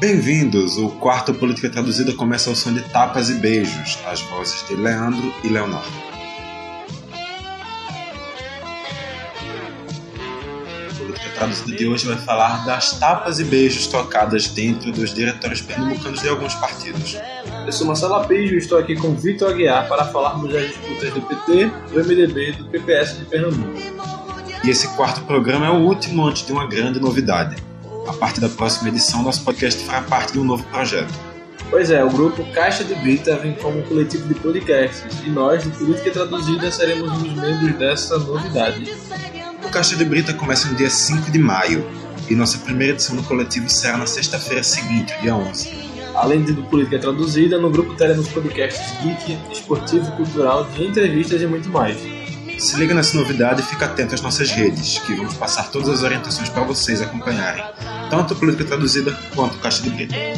Bem-vindos! O quarto Política Traduzida começa ao som de tapas e beijos, as vozes de Leandro e Leonardo. A Política Traduzida de hoje vai falar das tapas e beijos tocadas dentro dos diretórios pernambucanos de alguns partidos. Eu sou Marcelo Apijo e estou aqui com Vitor Aguiar para falarmos das disputas do PT, do MDB e do PPS de Pernambuco. E esse quarto programa é o último antes de uma grande novidade a partir da próxima edição, nosso podcast fará parte de um novo projeto. Pois é, o grupo Caixa de Brita vem como um coletivo de podcasts e nós, do Política Traduzida, seremos os membros dessa novidade. O Caixa de Brita começa no dia 5 de maio e nossa primeira edição do coletivo será na sexta-feira seguinte, dia 11. Além de do Política Traduzida, no grupo teremos podcasts geek, esportivo, cultural, de entrevistas e muito mais. Se liga nessa novidade e fica atento às nossas redes, que vamos passar todas as orientações para vocês acompanharem, tanto a política traduzida quanto Caixa de Brito. É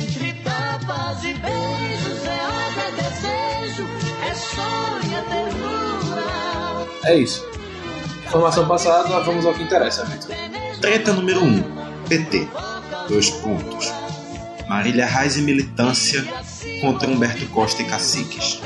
é, é isso. Informação passada, vamos ao que interessa, Vitor. Treta número 1. Um, PT. Dois pontos. Marília Reis e militância contra Humberto Costa e caciques.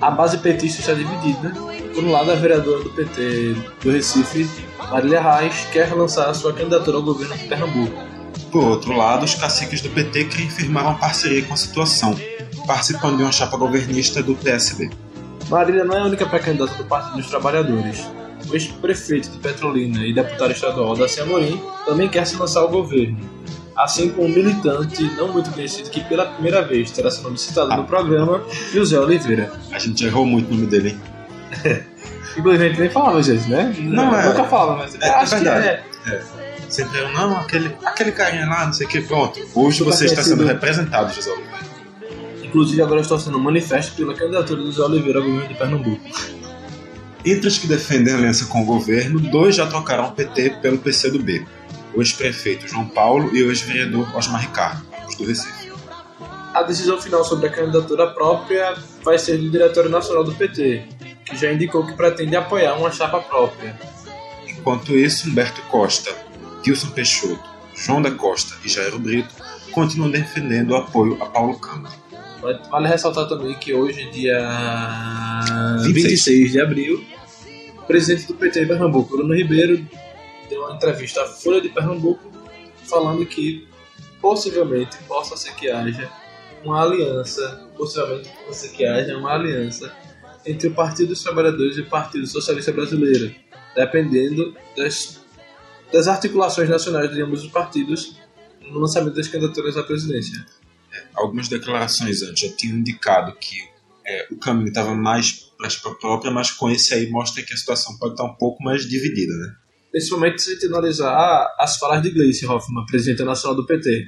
A base petista está dividida por um lado, a vereadora do PT do Recife, Marília Reis, quer lançar sua candidatura ao governo de Pernambuco. Por outro lado, os caciques do PT querem firmar uma parceria com a situação, participando de uma chapa governista do PSB. Marília não é a única pré-candidata do Partido dos Trabalhadores. O ex-prefeito de Petrolina e deputado estadual da Amorim também quer se lançar ao governo, assim como um militante não muito conhecido que pela primeira vez terá seu nome citado ah. no programa, José Oliveira. A gente errou muito o nome dele, hein? Inclusive a gente nem falava, gente, né? Não, é. Nunca falava, mas é, acho é verdade. que é. é. Sempre eu, não, aquele, aquele carinha lá, não sei o que, pronto. Hoje você está sendo representado, José Oliveira. Inclusive agora eu estou sendo manifesto pela candidatura do José Oliveira ao governo de Pernambuco. Entre os que defendem a aliança com o governo, dois já trocaram o PT pelo PCdoB. O ex-prefeito João Paulo e o ex-vereador Osmar Ricardo, os do Recife. A decisão final sobre a candidatura própria vai ser do Diretório Nacional do PT, que já indicou que pretende apoiar uma chapa própria. Enquanto isso, Humberto Costa, Wilson Peixoto, João da Costa e Jairo Brito continuam defendendo o apoio a Paulo Câmara. Vale ressaltar também que hoje, dia 26, 26 de abril, o presidente do PT em Pernambuco, Bruno Ribeiro, deu uma entrevista à Folha de Pernambuco falando que possivelmente possa ser que haja uma aliança, possivelmente possa ser que haja uma aliança entre o Partido dos Trabalhadores e o Partido Socialista Brasileiro, dependendo das, das articulações nacionais de ambos os partidos no lançamento das candidaturas à presidência. É, algumas declarações antes já tinham indicado que é, o caminho estava mais para a própria, mas com esse aí mostra que a situação pode estar um pouco mais dividida, né? Principalmente se a gente analisar as falas de Gleice Hoffmann, presidente nacional do PT.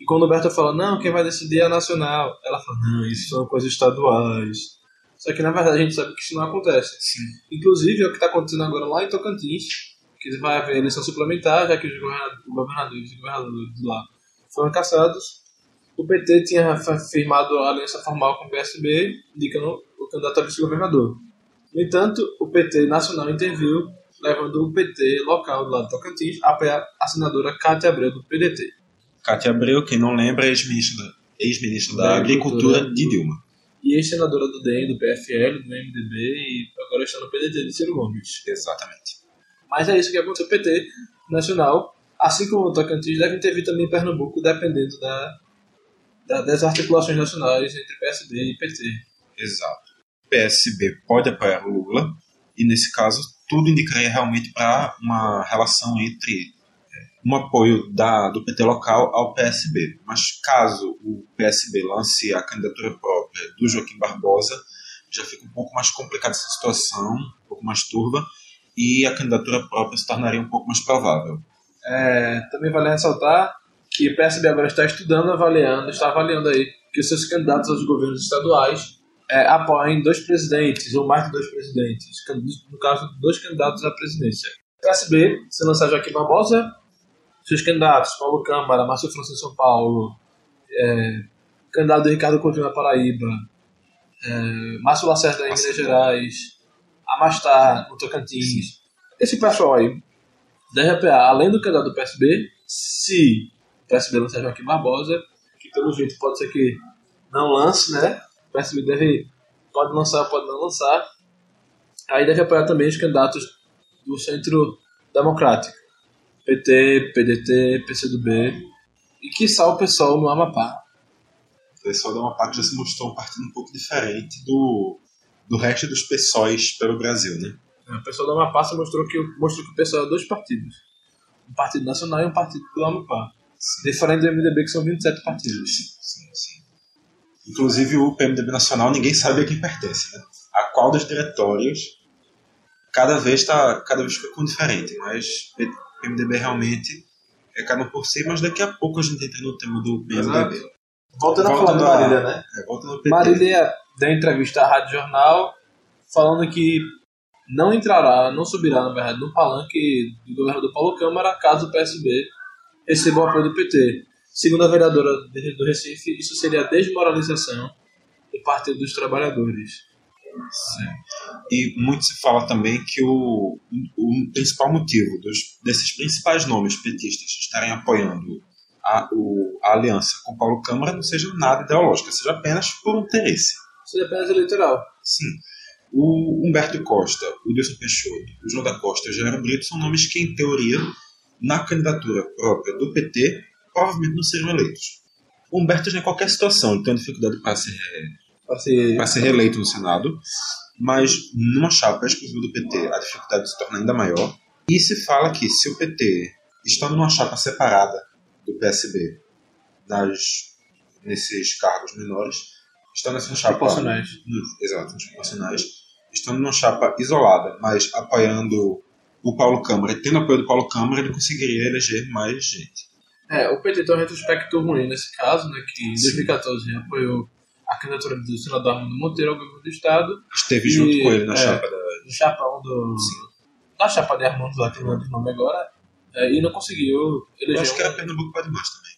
E quando o Berto fala, não, quem vai decidir é a nacional, ela fala, não, isso são coisas estaduais só que na verdade a gente sabe que isso não acontece. Sim. Inclusive é o que está acontecendo agora lá em Tocantins, que vai haver eleição suplementar, já que os governadores e governadores de lá foram caçados. O PT tinha firmado a aliança formal com o PSB, indicando o candidato a vice-governador. No entanto, o PT nacional interviu, levando o PT local do lado de Tocantins a apoiar a senadora Cátia Abreu, do PDT. Cátia Abreu, quem não lembra, é ex-ministra da, ex da, da Agricultura, Agricultura de Dilma e ex-senadora do DEM, do PFL, do MDB e agora está no PDT de Ciro Gomes. Exatamente. Mas é isso que aconteceu. O PT nacional, assim como o Tocantins, deve intervir também em Pernambuco, dependendo da, da, das articulações nacionais entre PSB e PT. Exato. O PSB pode apoiar o Lula, e nesse caso tudo indicaria realmente para uma relação entre um apoio da, do PT local ao PSB. Mas caso o PSB lance a candidatura própria do Joaquim Barbosa, já fica um pouco mais complicada essa situação, um pouco mais turva, e a candidatura própria se tornaria um pouco mais provável. É, também vale ressaltar que o PSB agora está estudando, avaliando, está avaliando aí que os seus candidatos aos governos estaduais é, apoiem dois presidentes, ou mais de dois presidentes, no caso, dois candidatos à presidência. O PSB, se lançar Joaquim Barbosa, seus candidatos, Paulo Câmara, Márcio em São Paulo, é, candidato do Ricardo Coutinho na Paraíba, é, Márcio Lacerda em Minas Gerais, Amastar no Tocantins. Esse pessoal aí deve apoiar, além do candidato do PSB, se PSB lançar Joaquim Barbosa, que pelo jeito pode ser que não lance, né? O PSB deve, pode lançar, pode não lançar. Aí deve apoiar também os candidatos do Centro Democrático. PT, PDT, PCdoB e que o pessoal no Amapá. O pessoal do Amapá já se mostrou um partido um pouco diferente do, do resto dos pessoais pelo Brasil, né? É, o pessoal do Amapá se mostrou que, mostrou que o pessoal é dois partidos. Um partido nacional e um partido do Amapá. Sim. Diferente do MDB, que são 27 partidos. Sim, sim. Inclusive o PMDB nacional, ninguém sabe a quem pertence, né? A qual dos diretórios cada vez está cada vez fica com diferente, mas o PMDB realmente é cada um por si, mas daqui a pouco a gente entra no tema do PMDB. Voltando, a falar Marília, né? É, voltando ao PT. Marília deu entrevista à Rádio Jornal falando que não entrará, não subirá, na verdade, no palanque do governador Paulo Câmara caso o PSB receba o apoio do PT. Segundo a vereadora do Recife, isso seria a desmoralização do Partido dos Trabalhadores. E muito se fala também que o, o principal motivo dos, desses principais nomes petistas estarem apoiando a, o, a aliança com Paulo Câmara não seja nada ideológica, seja apenas por interesse. Seja apenas eleitoral. Sim. O Humberto Costa, o Wilson Peixoto, o João da Costa e o Gerardo Brito são nomes que, em teoria, na candidatura própria do PT, provavelmente não serão eleitos. O Humberto já em qualquer situação ele tem dificuldade para ser para ser... ser reeleito no Senado, mas numa chapa exclusiva do PT a dificuldade se torna ainda maior. E se fala que se o PT, estando numa chapa separada do PSB, nas, nesses cargos menores, estando nessa chapa. Proporcionais. Exato, proporcionais. Estando numa chapa isolada, mas apoiando o Paulo Câmara tendo apoio do Paulo Câmara, ele conseguiria eleger mais gente. É, o PT tem um retrospecto ruim nesse caso, né, que em 2014 apoiou a candidatura do senador Armando Monteiro ao governo do Estado. Esteve e, junto com ele na é, chapa da. No chapão do. Sim. Na chapa de Armando, lá que não nome agora. É, e não conseguiu eleger. Eu acho que era Pernambuco para demais também.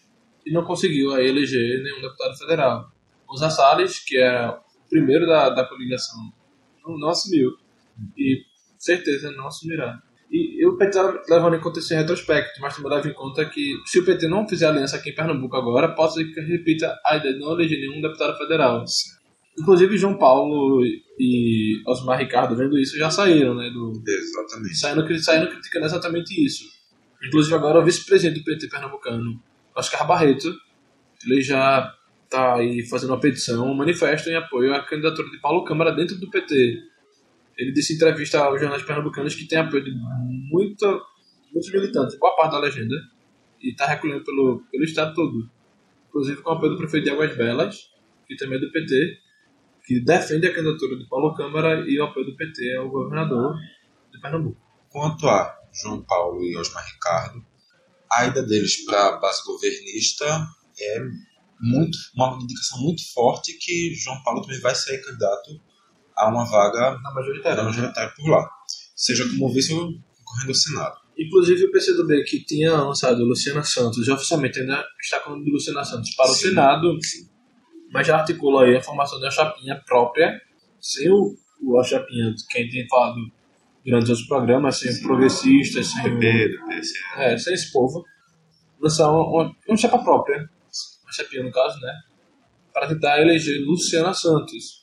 E não conseguiu aí eleger nenhum deputado federal. O Zé Salles, que era o primeiro da, da coligação, não, não assumiu. E certeza não assumirá. E o PT levando em conta esse retrospecto, mas também leva em conta que se o PT não fizer aliança aqui em Pernambuco agora, pode ser que repita a ideia de não eleger nenhum deputado federal. Inclusive João Paulo e Osmar Ricardo, vendo isso, já saíram, né? Do, exatamente. Saindo, saindo criticando exatamente isso. Inclusive agora o vice-presidente do PT pernambucano, Oscar Barreto, ele já está aí fazendo uma petição, um manifesto em apoio à candidatura de Paulo Câmara dentro do PT. Ele disse em entrevista aos jornais pernambucanos que tem apoio de muita, muitos militantes, boa parte da legenda, e está recolhendo pelo, pelo estado todo. Inclusive com o apoio do prefeito de Águas Belas, que também é do PT, que defende a candidatura de Paulo Câmara e o apoio do PT ao governador de Pernambuco. Quanto a João Paulo e Osmar Ricardo, a ida deles para a base governista é muito, uma indicação muito forte que João Paulo também vai ser candidato a uma vaga na majoritária, na majoritária por lá. Seja como vice ou concorrendo ao Senado. Inclusive o PCdoB que tinha lançado Luciana Santos, já oficialmente ainda está com o nome de Luciana Santos para sim, o Senado, sim. mas já articula aí a formação uma chapinha própria, sem o, o a chapinha que a gente tem falado durante os programas, sem sim. progressistas, sem PP, o, é, sem esse povo, lançar uma, uma, uma chapa própria, uma chapinha no caso, né, para tentar eleger Luciana Santos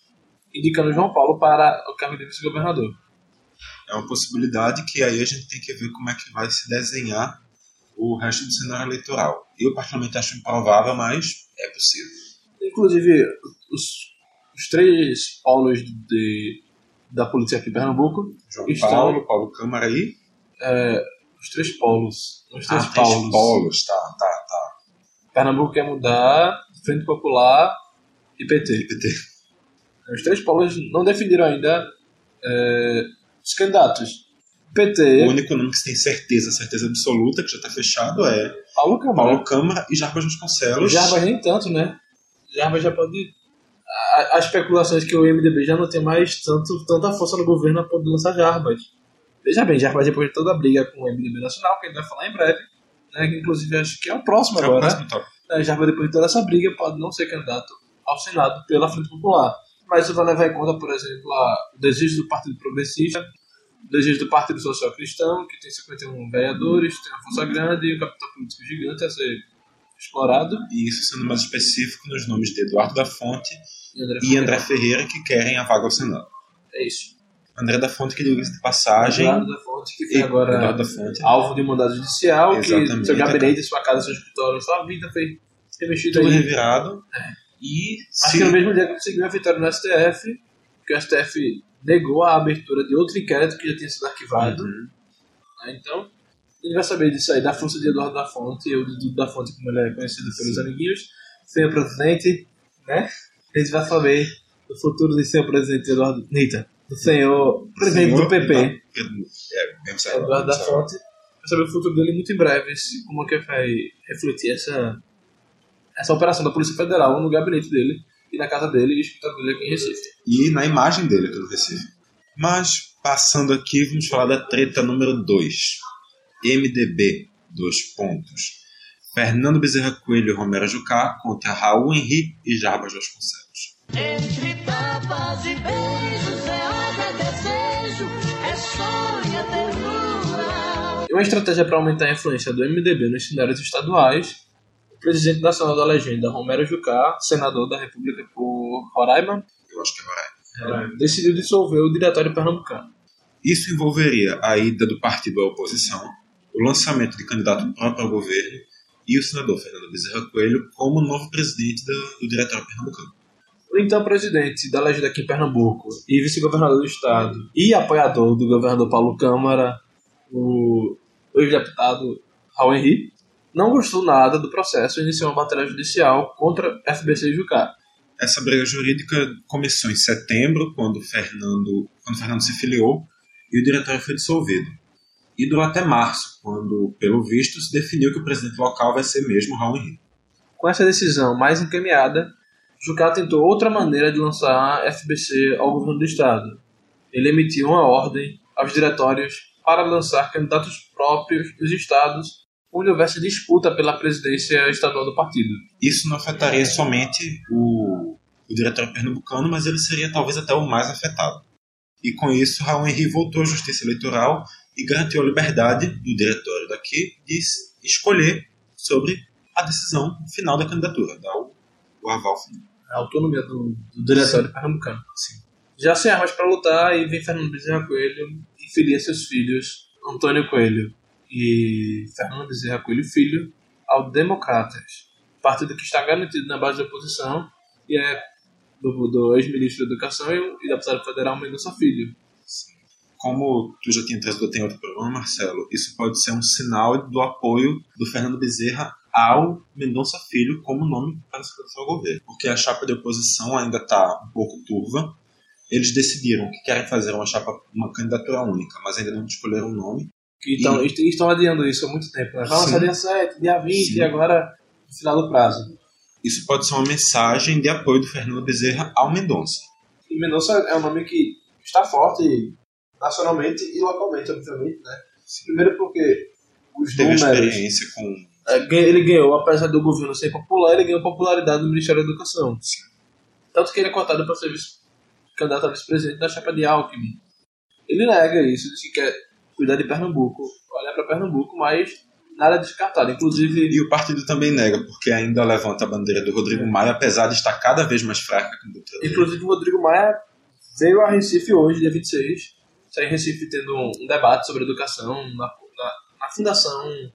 indicando João Paulo para o cargo de vice-governador. É uma possibilidade que aí a gente tem que ver como é que vai se desenhar o resto do cenário eleitoral. Eu, particularmente, acho improvável, mas é possível. Inclusive, os, os três polos de, da polícia aqui em Pernambuco João estão, Paulo, Paulo Câmara aí. É, os três polos. Os três ah, polos. Três polos, tá, tá, tá. Pernambuco quer mudar Frente Popular e PT. E PT. Os três polos não definiram ainda é, os candidatos. PT. O único nome que se tem certeza, certeza absoluta, que já está fechado, é Paulo Câmara. Paulo Câmara e Jarbas Vasconcelos. Jarbas nem tanto, né? Jarbas já pode. As especulações que o MDB já não tem mais tanto, tanta força no governo a poder lançar Jarbas. Veja bem, Jarbas depois de toda a briga com o MDB Nacional, que a gente vai falar em breve, né, que inclusive acho que é o próximo é agora. O próximo né? Jarbas depois de toda essa briga pode não ser candidato ao Senado pela Frente Popular mas isso vai levar em conta, por exemplo, o desejo do Partido Progressista, o desejo do Partido Social Cristão, que tem 51 vereadores, tem uma força grande e um capital político gigante a ser explorado. E isso sendo mais específico nos nomes de Eduardo da Fonte E André, e André Ferreira, que querem a vaga ao Senado. É isso. André da Fonte, que diga-se de passagem, Eduardo da Fonte, que foi agora alvo de mandado judicial, que Exatamente. seu gabinete, sua casa, seu escritório, sua vida foi remexido tudo aí. revirado. E Acho se que no mesmo dia conseguiu a vitória no STF, que o STF negou a abertura de outro inquérito que já tinha sido arquivado. Uhum. né? Então, ele vai saber disso aí, da força de Eduardo da Fonte, ou de Dudu da Fonte, como ele é conhecido pelos amiguinhos, senhor presidente, né? A gente vai saber do futuro de senhor presidente Eduardo Nita, do senhor presidente Senhor do PP, É, mesmo certo, Eduardo da. Fonte. Vai saber o futuro dele muito em breve, como é que vai refletir essa, essa operação da Polícia Federal no gabinete dele, e na casa dele, e escritório dele aqui em Recife. E na imagem dele aqui no Recife. Mas, passando aqui, vamos falar da treta número 2. MDB, dois pontos. Fernando Bezerra Coelho e Romero Jucá contra Raul Henri e Jarbas Vasconcelos. Entre tapas e beijos é é desejo, é sonho, é ternura. Uma estratégia para aumentar a influência do MDB nos cenários estaduais, o presidente nacional da legenda, Romero Jucá, senador da República por Roraima, Eu acho que é Roraima. decidiu dissolver o Diretório Pernambucano. Isso envolveria a ida do partido à oposição, o lançamento de candidato próprio ao governo e o senador Fernando Bezerra Coelho como novo presidente do, do Diretório Pernambucano. O então presidente da legenda aqui em Pernambuco e vice-governador do estado e apoiador do governador Paulo Câmara, o ex-deputado Raul Henri, não gostou nada do processo e iniciou uma batalha judicial contra FBC e Jucá. Essa briga jurídica começou em setembro, quando Fernando, quando Fernando se filiou e o diretório foi dissolvido. E durou até março, quando, pelo visto, se definiu que o presidente local vai ser mesmo Raul Henrique. Com essa decisão mais encaminhada, Jucá tentou outra maneira de lançar a FBC ao governo do estado. Ele emitiu uma ordem aos diretórios para lançar candidatos próprios dos estados onde houvesse disputa pela presidência estadual do partido. Isso não afetaria somente o, o diretório pernambucano, mas ele seria talvez até o mais afetado. E com isso, Raul Henrique voltou à justiça eleitoral e garantiu a liberdade do diretório daqui de escolher sobre a decisão final da candidatura, dar o, o aval final. A autonomia do, do diretório pernambucano. Sim. Já sem armas para lutar, e vem Fernando Bezerra Coelho e filia seus filhos, Antônio Coelho e Fernando Bezerra Coelho Filho, ao Democratas, partido que está garantido na base da oposição e é do, do ex-ministro da Educação e, e deputado federal Mendonça Filho. Como tu já tinha trazido em outro programa, Marcelo, isso pode ser um sinal do apoio do Fernando Bezerra ao Mendonça Filho como nome para se candidatar ao governo. Porque a chapa de oposição ainda está um pouco turva. Eles decidiram que querem fazer uma chapa, uma candidatura única, mas ainda não escolheram um nome. Então, eles estão adiando isso há muito tempo. Né? Sim. dia 7, dia 20 Sim. e agora no final do prazo. Isso pode ser uma mensagem de apoio do Fernando Bezerra ao Mendonça. E Mendonça é um nome que está forte nacionalmente e localmente, obviamente, né? Primeiro porque os Teve números... experiência com. é, ele ganhou, apesar do governo ser popular, ele ganhou popularidade no Ministério da Educação. Tanto que ele é cotado para ser vice- candidato a vice-presidente da chapa de Alckmin. Ele nega isso, diz que quer cuidar de Pernambuco, olhar para Pernambuco, mas nada descartado. Inclusive, E o partido também nega, porque ainda levanta a bandeira do Rodrigo Maia, apesar de estar cada vez mais fraca inclusive o Rodrigo Maia veio a Recife hoje, dia 26. Está em Recife tendo um, debate sobre educação na, na, na fundação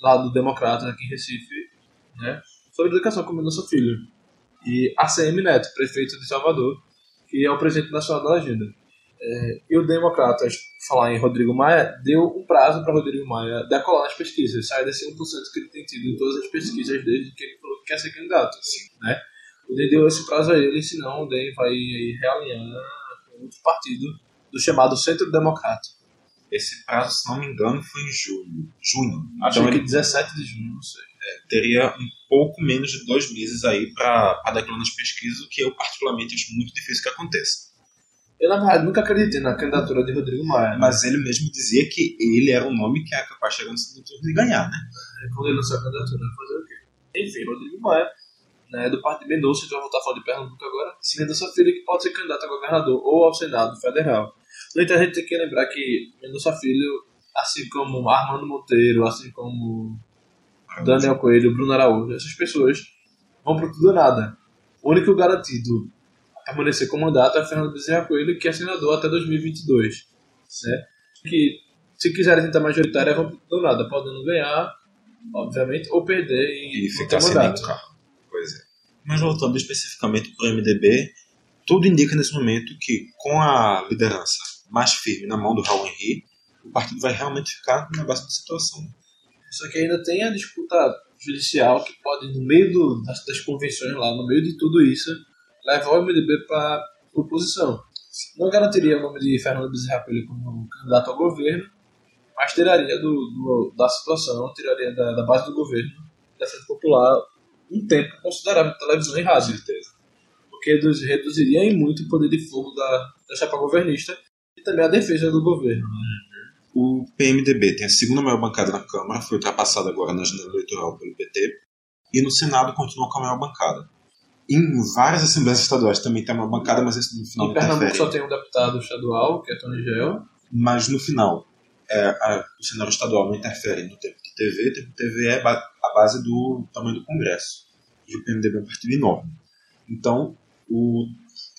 lá do Democratas aqui em Recife, né? Sobre educação com o Mendonça Filho. E ACM Neto, prefeito de Salvador, que é o presidente nacional da agenda. É, e o Democratas, falar em Rodrigo Maia, deu um prazo para Rodrigo Maia decolar nas pesquisas, sair desse 1% que ele tem tido em todas as pesquisas desde que ele falou que quer ser candidato. Né? O DEM deu esse prazo a ele, senão o DEM vai realinhar outro partido do chamado Centro Democrático. Esse prazo, se não me engano, foi em julho. Junho. Acho então que ele 17 de junho, não sei. teria um pouco menos de dois meses aí para declarar nas pesquisas, o que eu particularmente acho muito difícil que aconteça. Eu, na verdade, nunca acreditei na candidatura de Rodrigo Maia. Mas ele mesmo dizia que ele era um nome que era capaz de chegar no segundo turno e ganhar, né? quando ele lançou a candidatura, fazer o quê? Enfim, Rodrigo Maia, né, do partido de Mendonça, a gente vai voltar a falar de Pernambuco agora. Mendonça Filho que pode ser candidato a governador ou ao Senado Federal. No entanto, a gente tem que lembrar que Mendonça Filho, assim como Armando Monteiro, assim como Daniel Coelho, Bruno Araújo, essas pessoas vão pro tudo ou nada. O único garantido a permanecer com mandato é Fernando Bezerra Coelho, que é senador até 2022. Né? Que, se quiserem tentar majoritária, vão pro tudo ou nada, podendo ganhar, obviamente, ou perder e, E ficar sem mandato. nenhum carro. Pois é. Mas voltando especificamente para o MDB, tudo indica nesse momento que, com a liderança mais firme na mão do Raul Henry, o partido vai realmente ficar na base da situação. Só que ainda tem a disputa judicial que pode, no meio do- das, das convenções lá, no meio de tudo isso, levar o MDB para oposição. Não garantiria o nome de Fernando Bezerra Coelho como candidato ao governo, mas tiraria do, do- da situação, tiraria da, da base do governo, da Frente Popular, um tempo considerável de televisão e rádio. certeza. Porque reduz- reduziria em muito o poder de fogo da, da chapa governista e também a defesa do governo. O PMDB tem a segunda maior bancada na Câmara, foi ultrapassada agora na janela eleitoral pelo PT, e no Senado continua com a maior bancada. Em várias assembleias estaduais também tem uma bancada, mas isso no final Em Pernambuco interfere. só tem um deputado estadual, que é Tony Gel, Mas no final, é, a- o cenário estadual não interfere no tempo de TV, o tempo de TV é ba- a base do tamanho do Congresso. E o PMDB é um partido enorme. Então, o,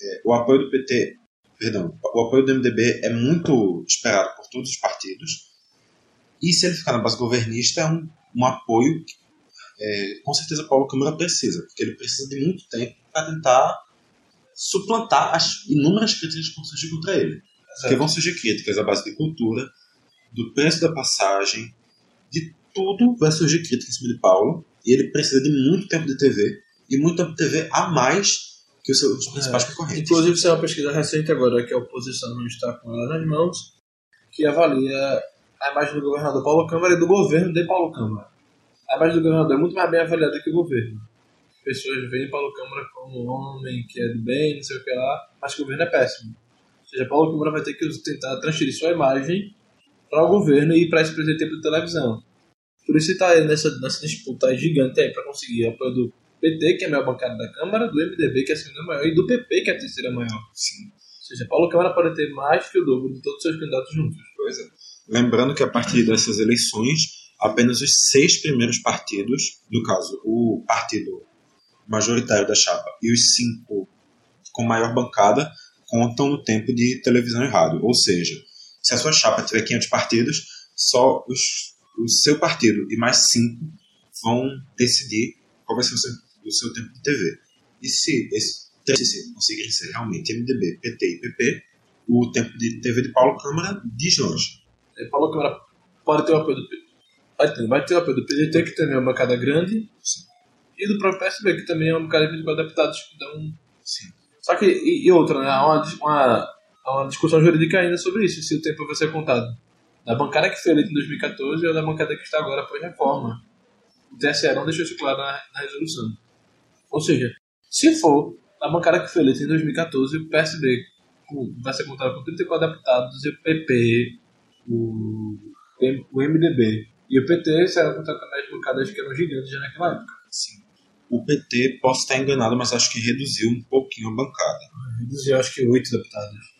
é, o apoio do PT, perdão, o apoio do MDB é muito esperado por todos os partidos. E se ele ficar na base governista, é um, um apoio que, é, com certeza, Paulo Câmara precisa, porque ele precisa de muito tempo para tentar suplantar as inúmeras críticas que vão surgir contra ele. Porque vão surgir críticas à base de cultura, do preço da passagem, de tudo vai surgir crítica em cima de Paulo. E ele precisa de muito tempo de TV, e muito tempo de TV a mais que os principais concorrentes. Inclusive, é uma pesquisa recente agora, que a oposição não está com ela nas mãos, que avalia a imagem do governador Paulo Câmara e do governo de Paulo Câmara. A imagem do governador é muito mais bem avaliada que o governo. As pessoas veem Paulo Câmara como um homem que é do bem, não sei o que lá, mas o governo é péssimo. Ou seja, Paulo Câmara vai ter que tentar transferir sua imagem para o governo e para esse presidente tempo de televisão. Por isso ele está nessa, nessa disputa gigante aí para conseguir apoio do PT, que é a maior bancada da Câmara, do MDB, que é a segunda maior, e do PP, que é a terceira maior. Sim, Ou seja, Paulo Câmara pode ter mais que o dobro de todos os seus candidatos juntos. pois é. Lembrando que a partir dessas eleições, apenas os seis primeiros partidos, no caso, o partido majoritário da chapa e os cinco com maior bancada, contam no tempo de televisão e rádio. Ou seja, se a sua chapa tiver 500 partidos, só os, o seu partido e mais cinco vão decidir qual vai ser o seu, o seu tempo de TV. E se esses três conseguirem ser realmente MDB, PT e PP, o tempo de TV de Paulo Câmara deslancha. E Paulo Câmara pode ter o apoio do. Vai ter, vai ter o apoio do PDT, que também é uma bancada grande, e do próprio PSB, que também é uma bancada de 24 deputados. Então, Sim. Só que, e, e outra, né? Há uma, uma, há uma discussão jurídica ainda sobre isso, se o tempo vai ser contado. Da bancada que foi eleita em 2014 ou da bancada que está agora após reforma. O TSE não deixou isso claro na, na resolução. Ou seja, se for a bancada que foi eleita em 2014, o PSB com- vai ser contado com 34 deputados e o PP, o, o MDB e o PT serão contados também as bancadas que eram gigantes já naquela época. Sim. O PT, posso estar enganado, mas acho que reduziu um pouquinho a bancada. Reduziu acho que 8 deputados.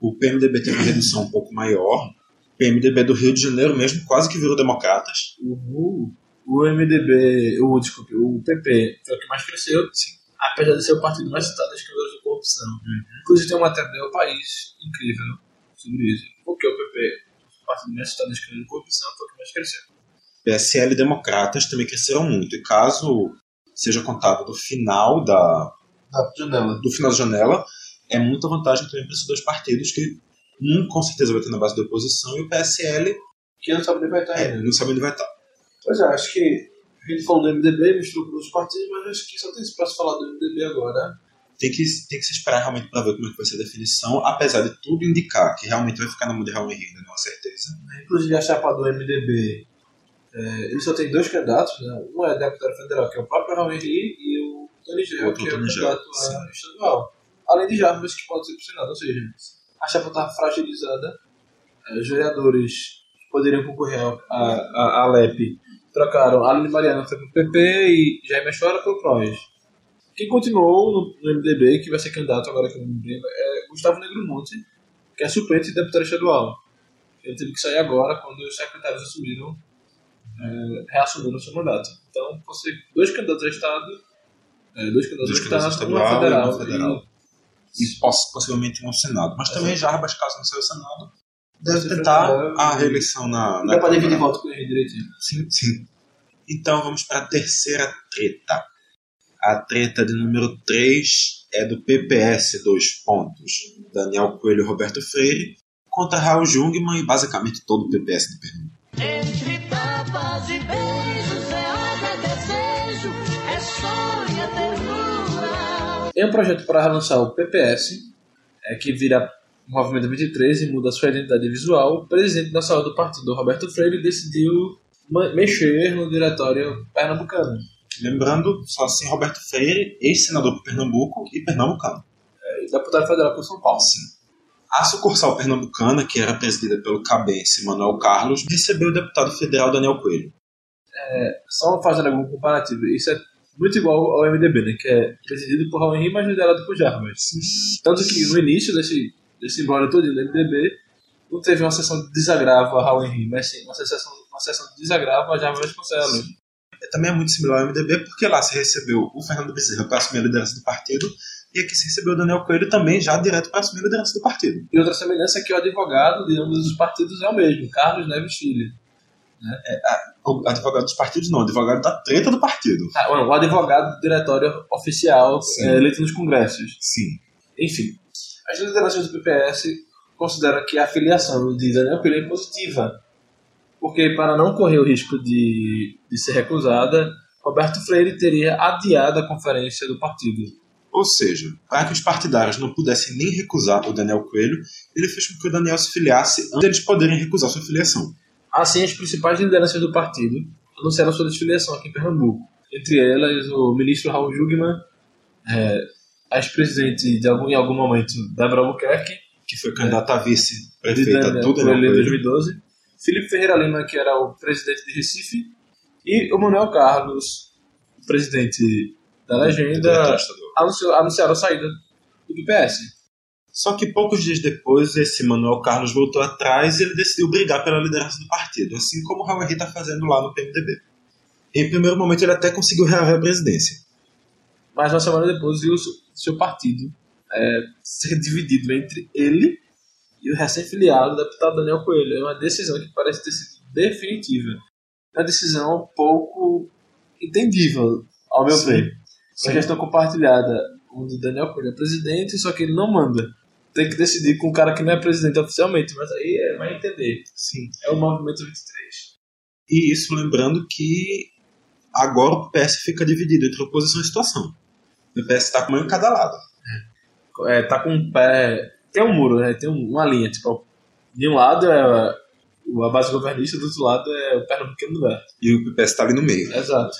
O PMDB teve uma redução um pouco maior. O PMDB do Rio de Janeiro mesmo quase que virou democratas. O, o MDB, o, desculpe, o PP foi o que mais cresceu, Sim. apesar de ser o partido mais citado em escândalos de corrupção. Inclusive tem uma matéria do País incrível sobre isso. Porque o PP, o partido mais citado em escândalos de corrupção, foi o que mais cresceu. PSL e Democratas também cresceram muito. E caso seja contado do final da, Da janela. do final da janela, é muita vantagem também para esses dois partidos, que um com certeza vai ter na base da oposição e o PSL Que não sabe onde vai estar é, ainda. não sabe onde vai estar. Pois é, acho que a gente falou do MDB, misturou com os partidos, mas acho que só tem espaço para falar do MDB agora. Tem que, tem que se esperar realmente para ver como é que vai ser a definição, apesar de tudo indicar que realmente vai ficar na mão de Raul Henrique, ainda não há certeza. Inclusive a chapa do MDB, é, ele só tem dois candidatos, né? um é deputado federal, que é o próprio Raul Henrique, e o Tony Gel, que é o candidato a estadual. Além de Jarbas, que pode ser pro Senado, ou seja, a chapa está fragilizada, é, os vereadores poderiam concorrer à LEP trocaram, Aline Mariana foi pro PP e Jaime Chora pro PROS. Quem continuou no, no MDB, que vai ser candidato agora que eu não me lembro, é Gustavo Negromonte, que é suplente de deputado estadual. Ele teve que sair agora quando os secretários assumiram é, reassumindo o seu mandato. Então, você dois candidatos a Estado, é, dois candidatos Dois a Estado, uma estadual e federal. federal. e poss- possivelmente um Senado. Mas também Jarbas, caso não seja o Senado, deve tentar for- a reeleição na, na dá pra dividir Câmara. voto com ele direitinho. Sim, sim. Então vamos para a terceira treta. A treta de número 3 é do PPS, dois pontos. Daniel Coelho e Roberto Freire contra Raul Jungmann e basicamente todo o PPS de Pernambuco. Entre tapas e beijos é obra, é desejo, é sonho, é ternura. Tem um projeto para relançar o PPS, é, que vira o Movimento 23 e muda sua identidade visual. O presidente da saúde do partido, Roberto Freire, decidiu mexer no diretório pernambucano. Lembrando, só assim, Roberto Freire, ex-senador por Pernambuco e pernambucano. É, deputado federal por São Paulo. A sucursal pernambucana, que era presidida pelo cabense Manuel Carlos, recebeu o deputado federal Daniel Coelho. Só fazendo algum comparativo, isso é muito igual ao MDB, né, que é presidido por Raul Henrique, mas liderado por Jarbas. Tanto que no início desse, desse embora todo do MDB, não teve uma sessão de desagravo a Raul Henrique, mas sim uma sessão, uma sessão de desagravo a Jarbas Vasconcelos. Também é muito similar ao MDB, porque lá se recebeu o Fernando Bezerra para assumir a liderança do partido, e aqui se recebeu o Daniel Coelho também já direto para assumir a liderança do partido. E outra semelhança é que o advogado de ambos os partidos é o mesmo, Carlos Neves Filho. O advogado dos partidos não, o advogado da treta do partido. Ah, o advogado do diretório oficial é, eleito nos congressos. Sim. Enfim, as lideranças do PPS consideram que a filiação de Daniel Coelho é positiva, porque para não correr o risco de, de ser recusada, Roberto Freire teria adiado a conferência do partido. Ou seja, para que os partidários não pudessem nem recusar o Daniel Coelho, ele fez com que o Daniel se filiasse antes deles poderem recusar sua filiação. Assim, as principais lideranças do partido anunciaram sua desfiliação aqui em Pernambuco. Entre elas, o ministro Raul Jugman, é, a ex-presidente de algum, em algum momento, Débora Albuquerque, Que foi candidata a de vice-prefeita Daniel do Daniel Coelho em Coelho. 2012, Felipe Ferreira Lima, que era o presidente de Recife, e o Manuel Carlos, presidente da legenda, anunciou, anunciaram a saída do PPS. Só que poucos dias depois, esse Manuel Carlos voltou atrás e ele decidiu brigar pela liderança do partido, assim como o Raul Henrique está fazendo lá no PMDB. Em primeiro momento, ele até conseguiu reaver a presidência. Mas uma semana depois viu o seu- partido é, ser dividido entre ele e o recém-filiado deputado Daniel Coelho. É uma decisão que parece ter sido definitiva. É uma decisão pouco entendível, ao meu Sim. ver. Uma gestão compartilhada onde Daniel Coelho é presidente, só que ele não manda. Tem que decidir com um cara que não é presidente oficialmente, mas aí é, vai entender. Sim. É o Movimento 23. E isso lembrando que agora o PS fica dividido entre oposição e situação. O PS está com uma em cada lado. É, tá com um pé. Tem um muro, né? Tem um- uma linha. Tipo, de um lado é a, base governista, do outro lado é o Pernambucano do Norte. E o PS está ali no meio. Exato.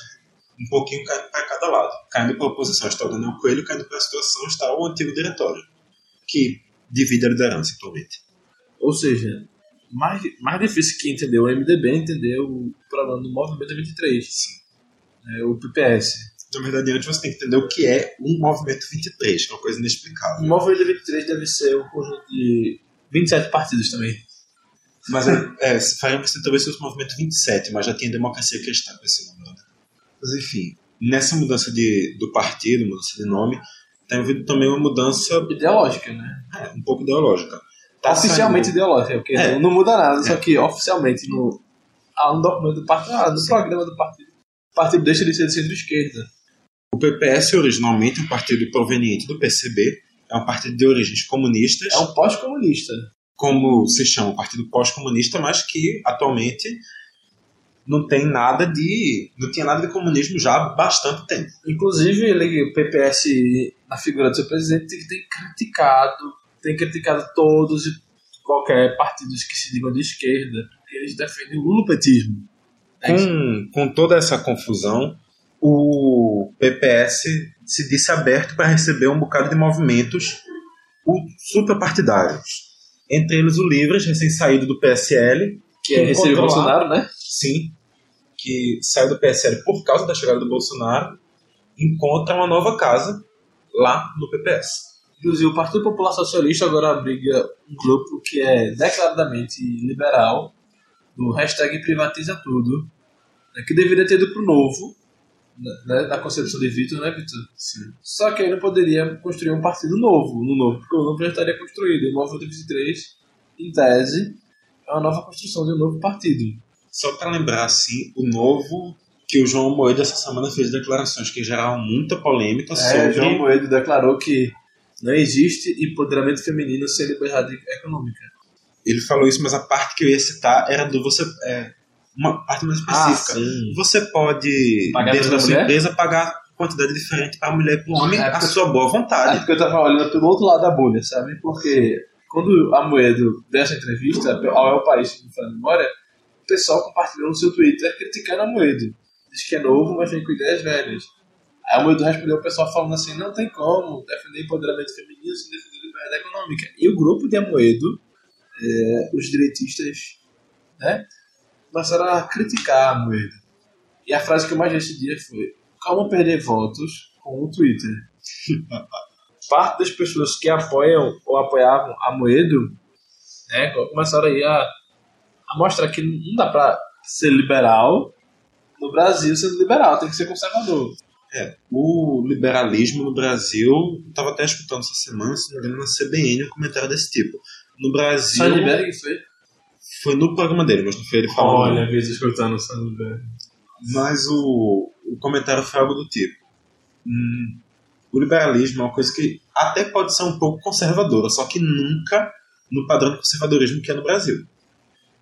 Um pouquinho caindo para cada lado. Caindo para a oposição está o Daniel Coelho, caindo para a situação está o antigo diretório, que divide a liderança atualmente. Ou seja, mais, mais difícil que entender o MDB é entender o problema do Movimento 23. É, o PPS. Na verdade, antes você tem que entender o que é um movimento 23, que é uma coisa O inexplicável. Movimento 23 deve ser um conjunto de 27 partidos também. Mas é, é, faria você talvez fosse o movimento 27, mas já tinha democracia cristã com esse nome. Mas enfim, nessa mudança de, do partido, mudança de nome, tem havido também uma mudança Ideológica, né? é, um pouco ideológica. Tá oficialmente saindo- ideológica, porque É. não, não muda nada, só que oficialmente no, há um documento do partido, ah, no programa do partido, o partido deixa de ser de centro-esquerda. O PPS originalmente é um partido proveniente do PCB, é um partido de origens comunistas, É um pós-comunista. como se chama, um partido pós-comunista, mas que atualmente não tem nada de. não tinha nada de comunismo já há bastante tempo. Inclusive, ele, o PPS, na figura do seu presidente, tem criticado, tem criticado todos e qualquer partidos que se digam de esquerda, porque eles defendem o lulopetismo. É. Com, com toda essa confusão, o PPS se disse aberto para receber um bocado de movimentos suprapartidários. Entre eles o Livres, recém-saído do PSL, que é receber o Bolsonaro, né? sim, que saiu do PSL por causa da chegada do Bolsonaro, encontra uma nova casa lá no PPS. Inclusive, o Partido Popular Socialista agora abriga um grupo que é declaradamente liberal, do hashtag privatiza tudo, né, que deveria ter ido pro novo, né, na concepção de Vitor, né, Vitor? Sim. Só que aí não poderia construir um partido novo, no novo, porque o novo já estaria construído. E o Movimento 23, em tese, é uma nova construção de um novo partido. Só para lembrar, assim, o novo que o João Moedo essa semana fez declarações que geraram muita polêmica É, sobre João Moedo declarou que não existe empoderamento feminino sem liberdade econômica. ele falou isso, mas a parte que eu ia citar era do você é, uma parte mais específica. sim. você pode Pagar dentro da sua mulher? empresa pagar quantidade diferente para mulher e para homem É, à porque- sua boa É vontade. porque eu tava olhando pelo outro lado da bolha, sabe? Porque quando a Moedo deu essa entrevista ao É o País, não me a memória, o pessoal compartilhou no seu Twitter criticando a Moedo. Diz que é novo, mas vem com ideias velhas. Aí a Moedo respondeu o pessoal falando assim, não tem como defender empoderamento feminino sem defender liberdade econômica. E o grupo de Amoedo, é, os direitistas, né, começaram a criticar a Moedo. E a frase que eu mais vi esse dia foi como perder votos com o Twitter parte das pessoas que apoiam ou apoiavam a Moedo né, começaram aí a, a mostrar que não dá pra ser liberal no Brasil sendo liberal, tem que ser conservador. É, o liberalismo no Brasil, eu estava até escutando essa semana, se não me engano, na CBN, um comentário desse tipo. No Brasil, Sandberg foi? Foi no programa dele, mas não foi ele falando. Olha, vezes escutando o Sandberg. Mas o, o comentário foi algo do tipo: hum, o liberalismo é uma coisa que até pode ser um pouco conservadora, só que nunca no padrão de conservadorismo que é no Brasil.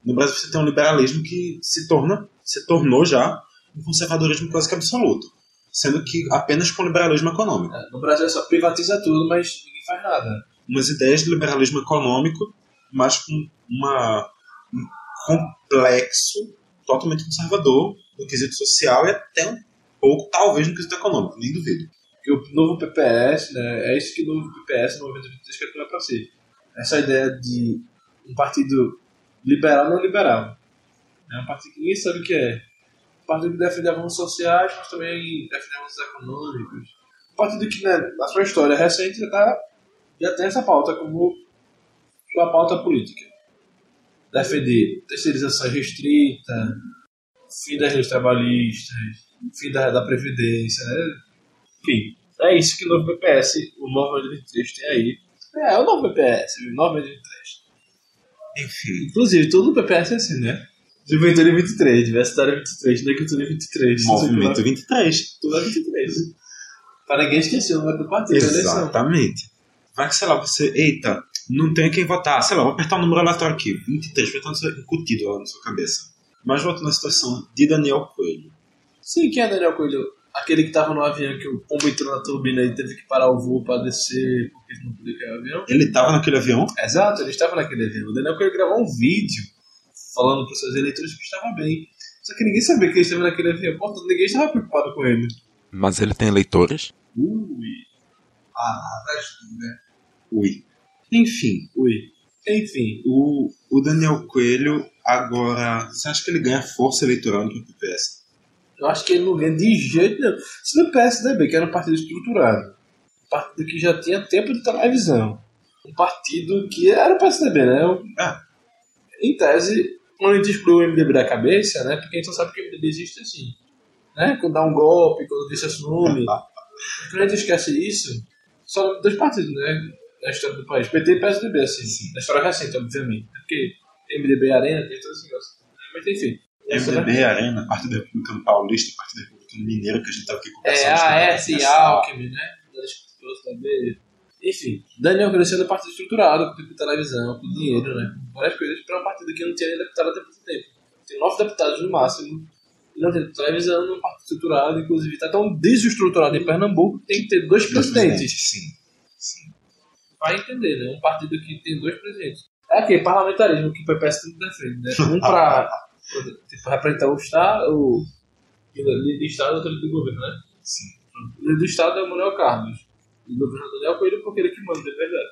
No Brasil você tem um liberalismo que se torna, se tornou já um conservadorismo quase que absoluto, sendo que apenas com liberalismo econômico. No Brasil é só privatiza tudo, mas ninguém faz nada. Umas ideias de liberalismo econômico, mas com uma, um complexo totalmente conservador no quesito social e até um pouco, talvez, no quesito econômico, nem duvido. Porque o novo PPS, né, é isso que o novo PPS, o Movimento 23, quer levar para si. Essa ideia de um partido liberal não liberal. É um partido que ninguém sabe o que é. Um partido que defende avanços sociais, mas também defende avanços econômicos. Um partido que, né, na sua história recente, já, tá, já tem essa pauta como uma pauta política. Defender terceirização restrita, fim das leis trabalhistas, fim da, da Previdência, né? Enfim, é isso que o novo PPS, o novo 23 tem aí. É, o novo PPS, o novo 23. Enfim, Inclusive, todo o PPS é assim, né? Juventude 23, Diversidade 23, Negritude 23. Movimento 23. Tudo é 23. Para ninguém esquecer o nome do partido da eleição. Exatamente. Vai que, sei lá, você, eita, não tem quem votar, sei lá, vou apertar o número aleatório aqui, 23, vai estar incutido lá na sua cabeça. Mas voltando à situação de Daniel Coelho. Sim, quem é Daniel Coelho? Aquele que tava no avião que o pombo entrou na turbina e teve que parar o voo para descer porque ele não podia cair o avião? Ele estava naquele avião? Exato, ele estava naquele avião. O Daniel Coelho gravou um vídeo falando para os seus eleitores que estava bem. Só que ninguém sabia que ele estava naquele avião. Portanto, ninguém estava preocupado com ele. Mas ele tem eleitores? Ui. Ah, tudo, né? Ui. Enfim, Ui. Enfim, o, o Daniel Coelho agora. Você acha que ele ganha força eleitoral no PPS? eu acho que ele não ganha de jeito nenhum. Se no PSDB, que era um partido estruturado, um partido que já tinha tempo de televisão, um partido que era o PSDB, né? Um- Ah. Em tese, quando a gente exclui o MDB da cabeça, né? Porque a gente não sabe que o MDB existe assim. Né? Quando dá um golpe, quando vice assume. quando a gente esquece isso, só dois partidos, né? Na história do país. PT e PSDB, assim. Na história recente, obviamente. Porque MDB Arena tem todo esse negócio. Mas enfim. MDB, Arena, Partido Republicano Paulista, Partido Republicano Mineiro, que a gente estava aqui É, conversando. a sobre S e Alckmin, né? Pessoas também. Enfim, Daniel cresceu no partido estruturado, com tempo de televisão, com dinheiro, né? Com várias coisas, para um partido que não tinha nem deputado até pouco tempo. Tem nove deputados no máximo, e não tem televisão, num partido estruturado, inclusive está tão desestruturado em Pernambuco que tem que ter dois Dois presidentes. Sim. Vai entender, né? Um partido que tem dois presidentes. É aquele parlamentarismo que o PPS tanto defende, né? Um para tipo, representar o Estado, o líder do Estado e outro líder do governo, né? Sim. O líder do Estado é o Manuel Carlos. E o governador Daniel Coelho porque ele que manda, de verdade.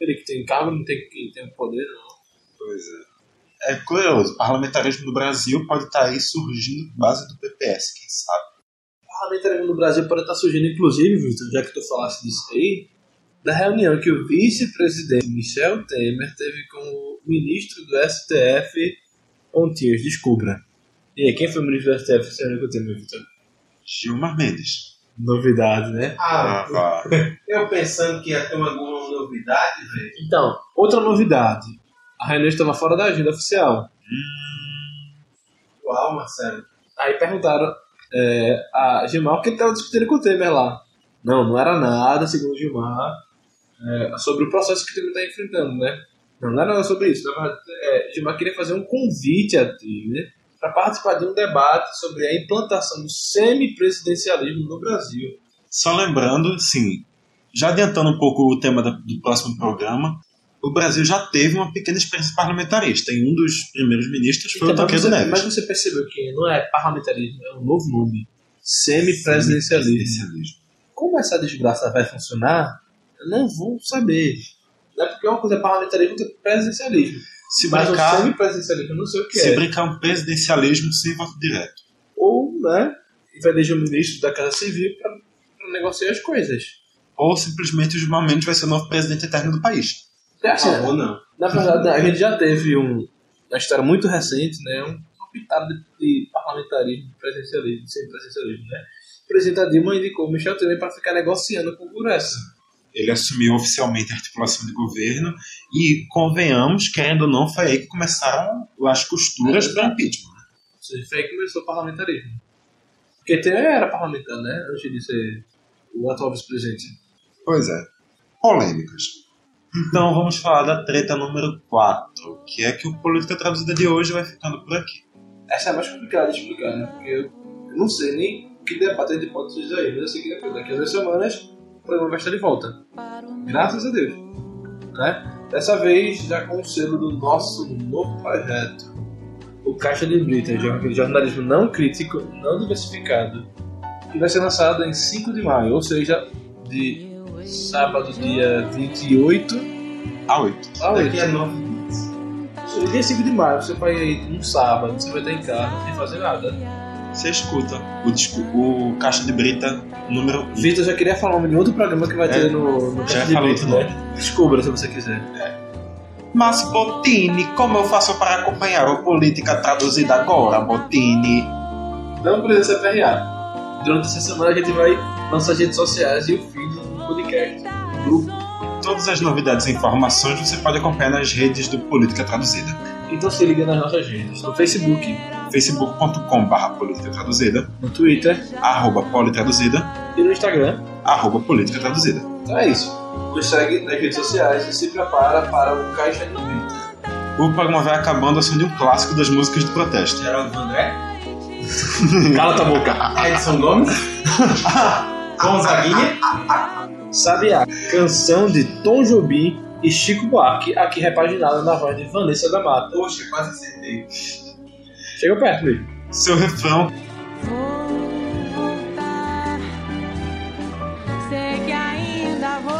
Ele que tem cargo, não tem que tem poder, não. Pois é. É curioso, o parlamentarismo no Brasil pode estar aí surgindo por base do PPS, quem sabe? O parlamentarismo no Brasil pode estar surgindo, inclusive, Vitor, já que tu falasse disso aí, da reunião que o vice-presidente Michel Temer teve com o ministro do STF, Ontias, descubra. E aí, quem foi o ministro do STF ano que eu tenho, Vitor? Gilmar Mendes. Novidade, né? Ah, vá. eu pensando que ia ter alguma novidade, velho. Então, outra novidade. A reunião estava fora da agenda oficial. Uau, Marcelo. Aí perguntaram é, a Gilmar o que ele estava discutindo com o Temer lá. Não, não era nada, segundo o Gilmar, é, sobre o processo que o Temer está enfrentando, né? Não, não era nada sobre isso. Verdade, é, Gilmar queria fazer um convite a Temer para participar de um debate sobre a implantação do semipresidencialismo no Brasil. Só lembrando, sim, já adiantando um pouco o tema do próximo programa, o Brasil já teve uma pequena experiência parlamentarista e um dos primeiros ministros foi o Então, Tancredo você- Neves. mas você percebeu que não é parlamentarismo, é um novo nome. Semipresidencialismo. Presidencialismo. Como essa desgraça vai funcionar, não vou saber. Não é porque uma coisa é parlamentarismo outra é presidencialismo. Se Mas o brincar, semipresidencialismo eu não sei o que se é. brincar um presidencialismo sem voto direto. Ou, né, vai eleger um ministro da Casa Civil para negociar as coisas. Ou simplesmente o Gilmar Mendes vai ser o novo presidente eterno do país. É assim, Ah, ou não. na verdade, a gente já teve um, uma história muito recente, né, um, uma pitada de, de parlamentarismo, de presidencialismo, semipresidencialismo, né. O presidente Dilma indicou o Michel Temer para ficar negociando com o Congresso. Ele assumiu oficialmente a articulação de governo e, convenhamos, querendo ou não, foi aí que começaram as costuras para impeachment. Ou seja, foi aí que começou o parlamentarismo. Porque Temer era parlamentar, né? Antes de ser o atual vice-presidente. Pois é. Polêmicas. Então vamos falar da treta número 4, que é que o Política Traduzida de hoje vai ficando por aqui. Essa é mais complicada de explicar, né? Porque eu não sei nem que debate a gente pode aí, mas eu sei que daqui daqui a duas semanas o programa vai estar de volta. Graças a Deus. Né? Dessa vez já com o selo do nosso novo projeto. O Caixa de Brita, jornalismo não crítico, não diversificado, que vai ser lançado em 5 de maio, ou seja, de sábado, dia 28 A 8. a 8. Daqui a nove Se Dia 5 de maio, você vai aí num sábado, você vai estar em casa sem fazer nada. Você escuta o, disco, o Caixa de Brita número 1. Vitor já queria falar de outro programa que vai É, ter no, no já Caixa de tudo. né? Descubra se você quiser. Mas Botini, como eu faço para acompanhar o Política Traduzida agora, Botini? Não precisa ser PRA. Durante essa semana a gente vai lançar as redes sociais e o feed do podcast. do grupo. Todas as novidades e informações você pode acompanhar nas redes do Política Traduzida. Então se liga nas nossas redes. No Facebook, facebook.com.br Política Traduzida, no Twitter arroba Politraduzida, e no Instagram. arroba Política Traduzida. Então é isso. Nos segue nas redes sociais e se prepara para o Caixa de Brito. O programa vai acabando som de um clássico das músicas de protesto. Geraldo André, Cala tua boca. Edson Gomes, Gonzaguinha, Sabe a canção de Tom Jobim e Chico Buarque, aqui repaginada na voz de Vanessa da Mata. poxa, quase acertei. Chega perto, mesmo. Seu refrão Vou voltar. Sei que ainda vou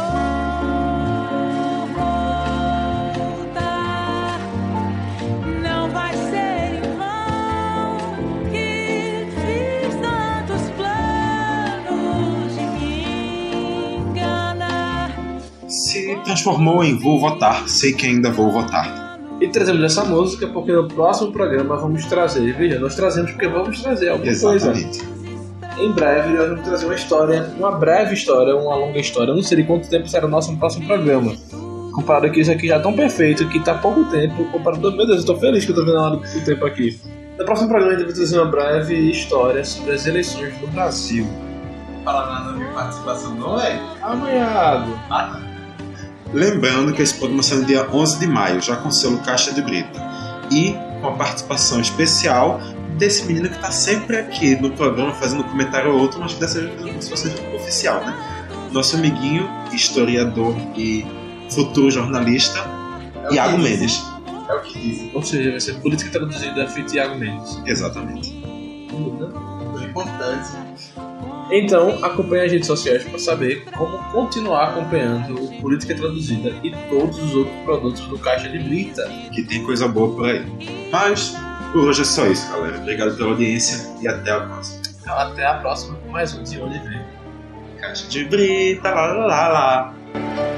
voltar. Não vai ser em vão que fiz tantos planos de me enganar. se transformou em Vou Votar, sei que ainda vou votar. E trazemos essa música porque no próximo programa vamos trazer, veja, nós trazemos porque vamos trazer alguma coisa. Exatamente. Em breve nós vamos trazer uma história, uma breve história, uma longa história. Eu não sei de quanto tempo será o nosso próximo programa. Comparado que isso aqui já é tão perfeito, que tá pouco tempo, comparado. Meu Deus, eu tô feliz que eu tô vendo a hora do tempo aqui. No próximo programa a gente vai trazer uma breve história sobre as eleições no Brasil. Nada da minha participação, não, velho? Amanhado. Lembrando que esse programa sai no dia 11 de maio, já com o selo Caixa de Brita. E com a participação especial desse menino que está sempre aqui no programa, fazendo um comentário ou outro, mas que dessa vez como se fosse oficial, né? Nosso amiguinho, historiador e futuro jornalista, É Iago. Mendes. É o que dizem. Ou seja, vai ser política traduzida feito Thiago Mendes. Exatamente. O importante. Então, acompanhe as redes sociais para saber como continuar acompanhando o Política Traduzida e todos os outros produtos do Caixa de Brita. Que tem coisa boa por aí. Mas, por hoje é só isso, galera. Obrigado pela audiência e até a próxima. Então, até a próxima com mais um De Onde Vem. Caixa de Brita, lá lá lá lá.